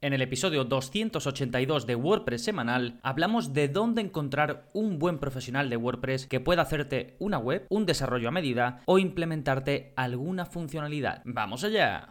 En el episodio 282 de WordPress semanal hablamos de dónde encontrar un buen profesional de WordPress que pueda hacerte una web, un desarrollo a medida o implementarte alguna funcionalidad. ¡Vamos allá!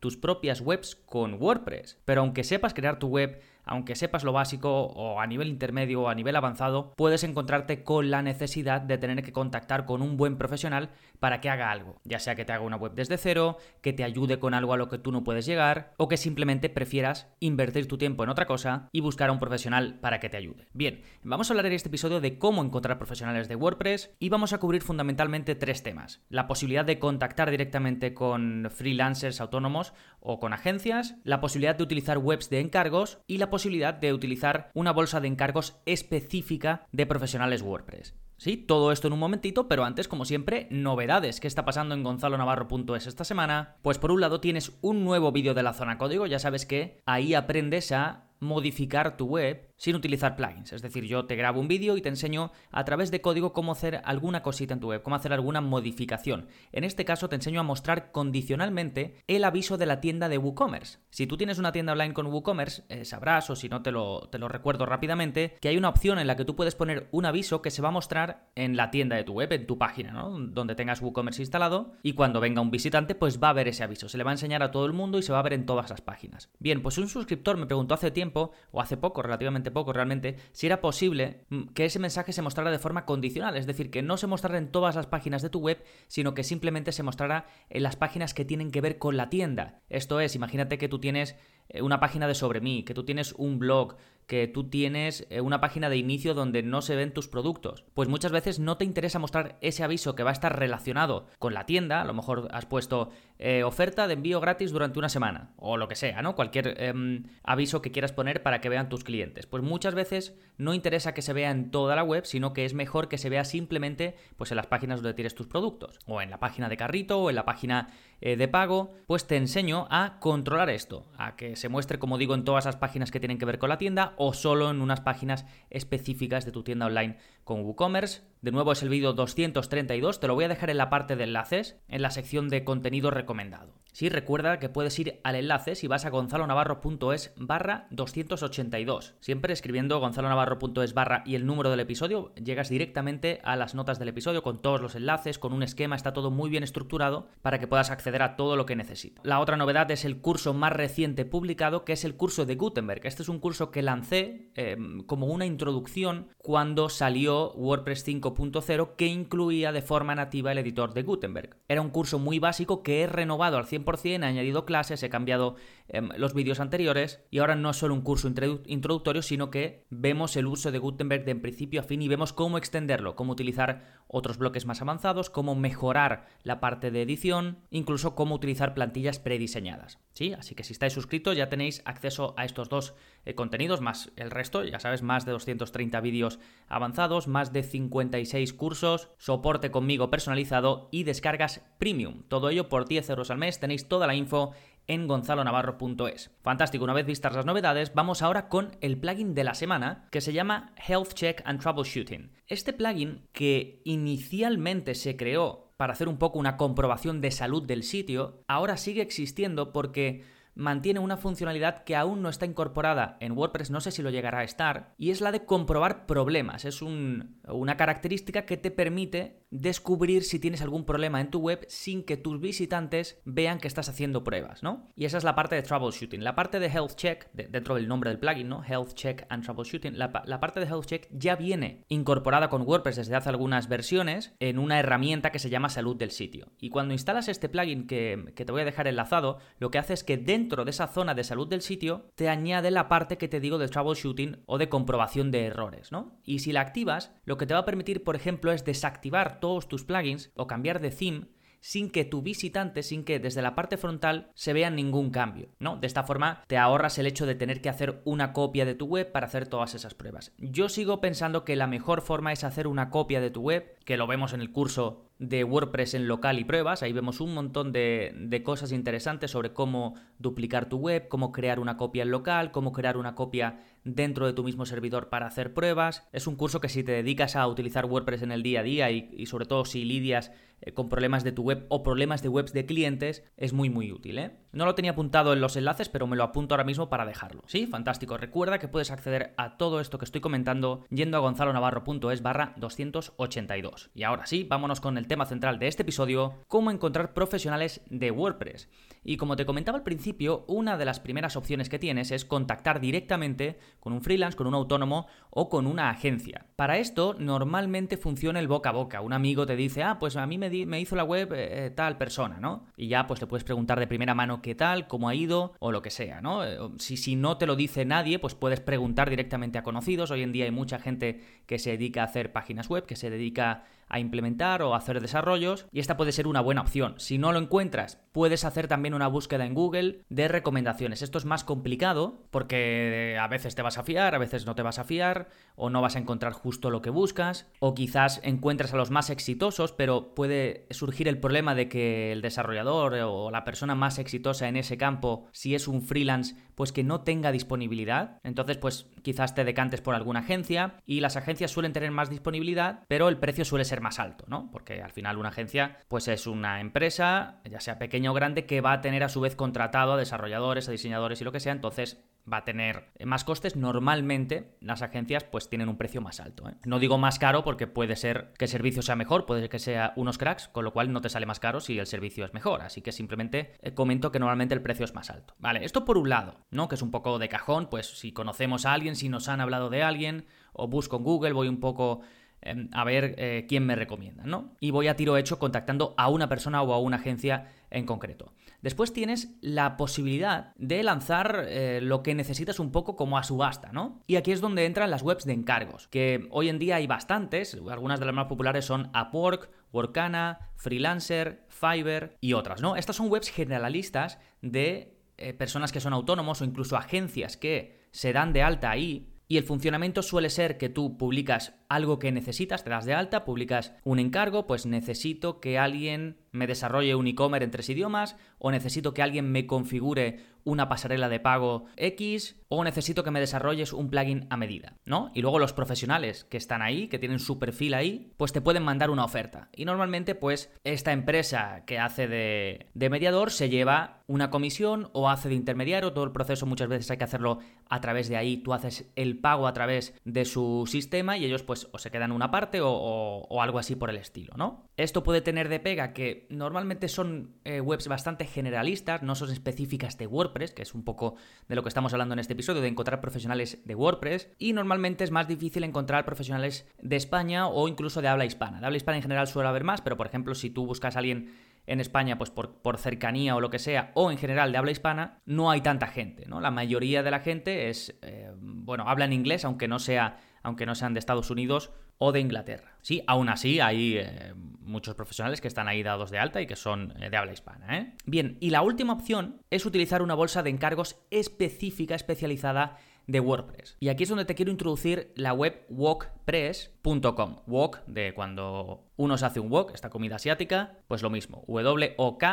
tus propias webs con WordPress. Pero aunque sepas crear tu web, aunque sepas lo básico o a nivel intermedio o a nivel avanzado, puedes encontrarte con la necesidad de tener que contactar con un buen profesional para que haga algo, ya sea que te haga una web desde cero, que te ayude con algo a lo que tú no puedes llegar o que simplemente prefieras invertir tu tiempo en otra cosa y buscar a un profesional para que te ayude. Bien, vamos a hablar en este episodio de cómo encontrar profesionales de WordPress y vamos a cubrir fundamentalmente tres temas. La posibilidad de contactar directamente con freelancers autónomos o con agencias, la posibilidad de utilizar webs de encargos y la posibilidad de utilizar una bolsa de encargos específica de profesionales WordPress. Sí, todo esto en un momentito, pero antes, como siempre, novedades. ¿Qué está pasando en gonzalonavarro.es esta semana? Pues por un lado tienes un nuevo vídeo de la zona código, ya sabes que ahí aprendes a modificar tu web sin utilizar plugins. Es decir, yo te grabo un vídeo y te enseño a través de código cómo hacer alguna cosita en tu web, cómo hacer alguna modificación. En este caso te enseño a mostrar condicionalmente el aviso de la tienda de WooCommerce. Si tú tienes una tienda online con WooCommerce, eh, sabrás, o si no te lo, te lo recuerdo rápidamente, que hay una opción en la que tú puedes poner un aviso que se va a mostrar en la tienda de tu web, en tu página, ¿no? Donde tengas WooCommerce instalado y cuando venga un visitante, pues va a ver ese aviso. Se le va a enseñar a todo el mundo y se va a ver en todas las páginas. Bien, pues un suscriptor me preguntó hace tiempo, o hace poco, relativamente poco realmente, si era posible mm, que ese mensaje se mostrara de forma condicional, es decir, que no se mostrara en todas las páginas de tu web, sino que simplemente se mostrara en las páginas que tienen que ver con la tienda. Esto es, imagínate que tú tienes eh, una página de sobre mí, que tú tienes un blog, que tú tienes eh, una página de inicio donde no se ven tus productos. Pues muchas veces no te interesa mostrar ese aviso que va a estar relacionado con la tienda, a lo mejor has puesto eh, oferta de envío gratis durante una semana, o lo que sea, ¿no? Cualquier em, aviso que quieras poner para que vean tus clientes. Pues muchas veces no interesa que se vea en toda la web, sino que es mejor que se vea simplemente pues en las páginas donde tienes tus productos, o en la página de carrito, o en la página de pago, pues te enseño a controlar esto, a que se muestre, como digo, en todas las páginas que tienen que ver con la tienda o solo en unas páginas específicas de tu tienda online con WooCommerce. De nuevo es el vídeo 232, te lo voy a dejar en la parte de enlaces, en la sección de contenido recomendado. Sí, recuerda que puedes ir al enlace si vas a gonzalonavarro.es barra 282. Siempre escribiendo gonzalonavarro.es barra y el número del episodio, llegas directamente a las notas del episodio con todos los enlaces, con un esquema, está todo muy bien estructurado para que puedas acceder a todo lo que necesites. La otra novedad es el curso más reciente publicado, que es el curso de Gutenberg. Este es un curso que lancé em, como una introducción cuando salió WordPress 5.0 que incluía de forma nativa el editor de Gutenberg. Era un curso muy básico que he renovado al 100% he añadido clases, he cambiado em, los vídeos anteriores y ahora no es solo un curso introductorio, sino que vemos el uso de Gutenberg de principio a fin y vemos cómo extenderlo, cómo utilizar otros bloques más avanzados, cómo mejorar la parte de edición, incluso cómo utilizar plantillas prediseñadas. ¿Sí? Así que si estáis suscritos ya tenéis acceso a estos dos eh, contenidos, más el resto, ya sabes, más de 230 vídeos avanzados, más de 56 cursos, soporte conmigo personalizado y descargas premium. Todo ello por 10 euros al mes tenéis toda la info en gonzalonavarro.es. Fantástico, una vez vistas las novedades, vamos ahora con el plugin de la semana que se llama Health Check and Troubleshooting. Este plugin que inicialmente se creó para hacer un poco una comprobación de salud del sitio, ahora sigue existiendo porque mantiene una funcionalidad que aún no está incorporada en WordPress, no sé si lo llegará a estar, y es la de comprobar problemas. Es una característica que te permite descubrir si tienes algún problema en tu web sin que tus visitantes vean que estás haciendo pruebas, ¿no? Y esa es la parte de troubleshooting. La parte de health check, dentro del nombre del plugin, ¿no? Health check and troubleshooting, la, parte de health check ya viene incorporada con WordPress desde hace algunas versiones en una herramienta que se llama salud del sitio. Y cuando instalas este plugin que, que te voy a dejar enlazado, lo que hace es que dentro de esa zona de salud del sitio te añade la parte que te digo de troubleshooting o de comprobación de errores, ¿no? Y si la activas, lo que te va a permitir, por ejemplo, es desactivar todos tus plugins o cambiar de theme sin que tu visitante, sin que desde la parte frontal se vea ningún cambio, ¿no? De esta forma te ahorras el hecho de tener que hacer una copia de tu web para hacer todas esas pruebas. Yo sigo pensando que la mejor forma es hacer una copia de tu web, que lo vemos en el curso de WordPress en local y pruebas. Ahí vemos un montón de, de, cosas interesantes sobre cómo duplicar tu web, cómo crear una copia en local, cómo crear una copia dentro de tu mismo servidor para hacer pruebas. Es un curso que si te dedicas a utilizar WordPress en el día a día y, sobre todo si lidias eh, con problemas de tu web o problemas de webs de clientes, es muy muy útil. ¿eh? No lo tenía apuntado en los enlaces, pero me lo apunto ahora mismo para dejarlo. Sí, fantástico. Recuerda que puedes acceder a todo esto que estoy comentando yendo a gonzalonavarro.es barra 282. Y ahora sí, vámonos con el tema central de este episodio, cómo encontrar profesionales de WordPress. Y como te comentaba al principio, una de las primeras opciones que tienes es contactar directamente con un freelance, con un autónomo o con una agencia. Para esto normalmente funciona el boca a boca. Un amigo te dice, ah, pues a mí me, hizo la web eh, eh, tal persona, ¿no? Y ya pues le puedes preguntar de primera mano qué tal, cómo ha ido o lo que sea, ¿no? Eh, si, si no te lo dice nadie, pues puedes preguntar directamente a conocidos. Hoy en día hay mucha gente que se dedica a hacer páginas web, que se dedica a implementar o hacer desarrollos y esta puede ser una buena opción. Si no lo encuentras, puedes hacer también una búsqueda en Google de recomendaciones. Esto es más complicado porque a veces te vas a fiar, a veces no te vas a fiar o no vas a encontrar justo lo que buscas o quizás encuentres a los más exitosos, pero puede surgir el problema de que el desarrollador o la persona más exitosa en ese campo, si es un freelance, pues que no tenga disponibilidad. Entonces, pues quizás te decantes por alguna agencia y las agencias suelen tener más disponibilidad, pero el precio suele ser más alto, ¿no? Porque al final una agencia pues es una empresa, ya sea pequeña o grande, que va a tener a su vez contratado a desarrolladores, a diseñadores y lo que sea, entonces va a tener más costes. Normalmente las agencias pues tienen un precio más alto. ¿eh? No digo más caro porque puede ser que el servicio sea mejor, puede ser que sea unos cracks, con lo cual no te sale más caro si el servicio es mejor. Así que simplemente eh, comento que normalmente el precio es más alto. Vale, esto por un lado, ¿no? Que es un poco de cajón, pues si conocemos a alguien, si nos han hablado de alguien, o busco en Google, voy un poco em, a ver eh, quién me recomienda, ¿no? Y voy a tiro hecho contactando a una persona o a una agencia en concreto. Después tienes la posibilidad de lanzar eh, lo que necesitas un poco como a subasta, ¿no? Y aquí es donde entran las webs de encargos, que hoy en día hay bastantes, algunas de las más populares son Upwork, Workana, Freelancer, Fiverr y otras, ¿no? Estas son webs generalistas de eh, personas que son autónomos o incluso agencias que se dan de alta ahí y el funcionamiento suele ser que tú publicas algo que necesitas, te das de alta, publicas un encargo, pues necesito que alguien me desarrolle un e-commerce en tres idiomas, o necesito que alguien me configure una pasarela de pago X, o necesito que me desarrolles un plugin a medida, ¿no? Y luego los profesionales que están ahí, que tienen su perfil ahí, pues te pueden mandar una oferta. Y normalmente, pues, esta empresa que hace de, de mediador se lleva una comisión o hace de intermediario, todo el proceso muchas veces hay que hacerlo a través de ahí, tú haces el pago a través de su sistema y ellos pues o se quedan una parte o, algo así por el estilo, ¿no? Esto puede tener de pega que normalmente son eh, webs bastante generalistas, no son específicas de WordPress, que es un poco de lo que estamos hablando en este episodio, de encontrar profesionales de WordPress, y normalmente es más difícil encontrar profesionales de España o incluso de habla hispana. De habla hispana en general suele haber más, pero por ejemplo, si tú buscas a alguien en España, pues por, por, cercanía o lo que sea, o en general de habla hispana, no hay tanta gente, ¿no? La mayoría de la gente es, eh, bueno, habla en inglés, aunque no sea aunque no sean de Estados Unidos o de Inglaterra. Sí, aún así hay eh, muchos profesionales que están ahí dados de alta y que son eh, de habla hispana. Bien, y la última opción es utilizar una bolsa de encargos específica, especializada de WordPress. Y aquí es donde te quiero introducir la web wokpress.com. Wok de cuando uno se hace un wok, esta comida asiática, pues lo mismo, wokpress.com.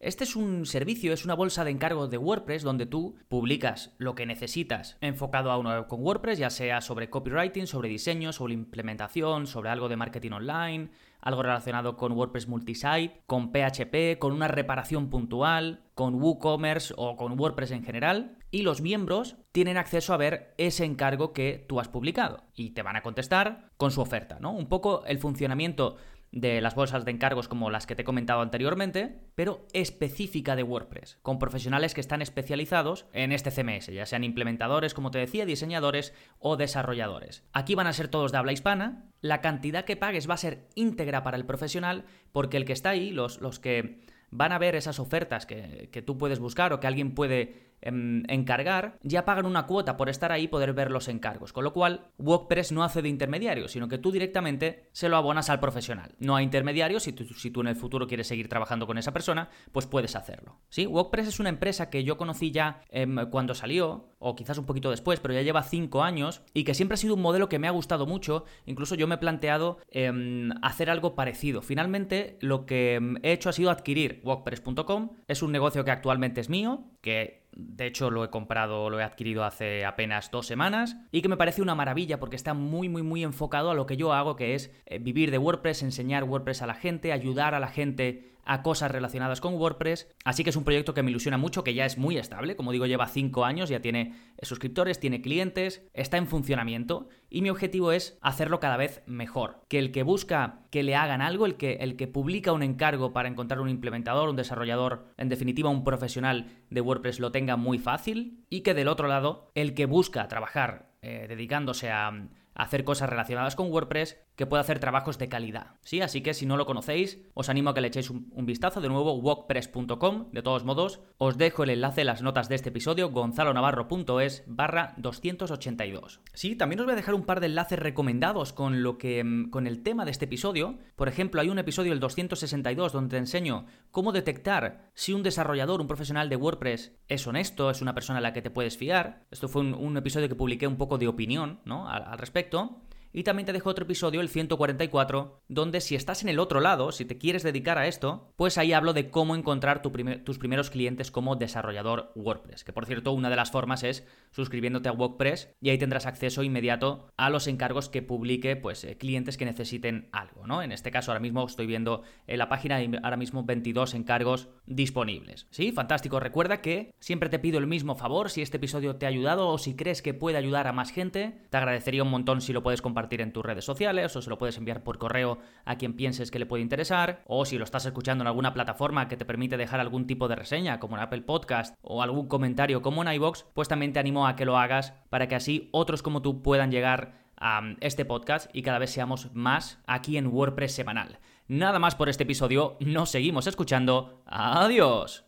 Este es un servicio, es una bolsa de encargo de WordPress donde tú publicas lo que necesitas enfocado a web con WordPress, ya sea sobre copywriting, sobre diseño, sobre implementación, sobre algo de marketing online, algo relacionado con WordPress multisite, con PHP, con una reparación puntual, con WooCommerce o con WordPress en general. Y los miembros tienen acceso a ver ese encargo que tú has publicado y te van a contestar con su oferta, ¿no? Un poco el funcionamiento de las bolsas de encargos como las que te he comentado anteriormente, pero específica de WordPress, con profesionales que están especializados en este CMS, ya sean implementadores, como te decía, diseñadores o desarrolladores. Aquí van a ser todos de habla hispana, la cantidad que pagues va a ser íntegra para el profesional, porque el que está ahí, los, los que van a ver esas ofertas que, que tú puedes buscar o que alguien puede em, encargar, ya pagan una cuota por estar ahí y poder ver los encargos. Con lo cual, WordPress no hace de intermediario, sino que tú directamente se lo abonas al profesional. No hay intermediarios, si tú, si tú en el futuro quieres seguir trabajando con esa persona, pues puedes hacerlo. ¿Sí? WordPress es una empresa que yo conocí ya em, cuando salió, o quizás un poquito después, pero ya lleva 5 años y que siempre ha sido un modelo que me ha gustado mucho. Incluso yo me he planteado em, hacer algo parecido. Finalmente, lo que he hecho ha sido adquirir WordPress.com. Es un negocio que actualmente es mío, que de hecho lo he comprado, lo he adquirido hace apenas dos semanas y que me parece una maravilla porque está muy muy muy enfocado a lo que yo hago, que es eh, vivir de WordPress, enseñar WordPress a la gente, ayudar a la gente a cosas relacionadas con WordPress. Así que es un proyecto que me ilusiona mucho, que ya es muy estable. Como digo, lleva 5 años, ya tiene suscriptores, tiene clientes, está en funcionamiento. Y mi objetivo es hacerlo cada vez mejor. Que el que busca que le hagan algo, el que, el que publica un encargo para encontrar un implementador, un desarrollador, en definitiva un profesional de WordPress lo tenga muy fácil. Y que del otro lado, el que busca trabajar eh, dedicándose a hacer cosas relacionadas con WordPress, que pueda hacer trabajos de calidad. ¿sí? Así que si no lo conocéis, os animo a que le echéis un, vistazo. De nuevo, wordpress.com. De todos modos, os dejo el enlace en las notas de este episodio, gonzalonavarro.es barra 282. Sí, también os voy a dejar un par de enlaces recomendados con, lo que, mm, con el tema de este episodio. Por ejemplo, hay un episodio, el 262, donde te enseño cómo detectar si un desarrollador, un profesional de WordPress es honesto, es una persona a la que te puedes fiar. Esto fue un, episodio que publiqué un poco de opinión ¿no? al respecto y también te dejo otro episodio, el 144, donde si estás en el otro lado, si te quieres dedicar a esto, pues ahí hablo de cómo encontrar tus primeros clientes como desarrollador WordPress. Que por cierto, una de las formas es suscribiéndote a WordPress y ahí tendrás acceso inmediato a los encargos que publique pues, eh, clientes que necesiten algo. ¿no? En este caso, ahora mismo estoy viendo en la página ahora mismo 22 encargos disponibles. ¿Sí? Fantástico. Recuerda que siempre te pido el mismo favor si este episodio te ha ayudado o si crees que puede ayudar a más gente. Te agradecería un montón si lo puedes compartir compartir en tus redes sociales o se lo puedes enviar por correo a quien pienses que le puede interesar o si lo estás escuchando en alguna plataforma que te permite dejar algún tipo de reseña como en Apple Podcast o algún comentario como en iBox, pues también te animo a que lo hagas para que así otros como tú puedan llegar a este podcast y cada vez seamos más aquí en WordPress semanal. Nada más por este episodio, nos seguimos escuchando. Adiós.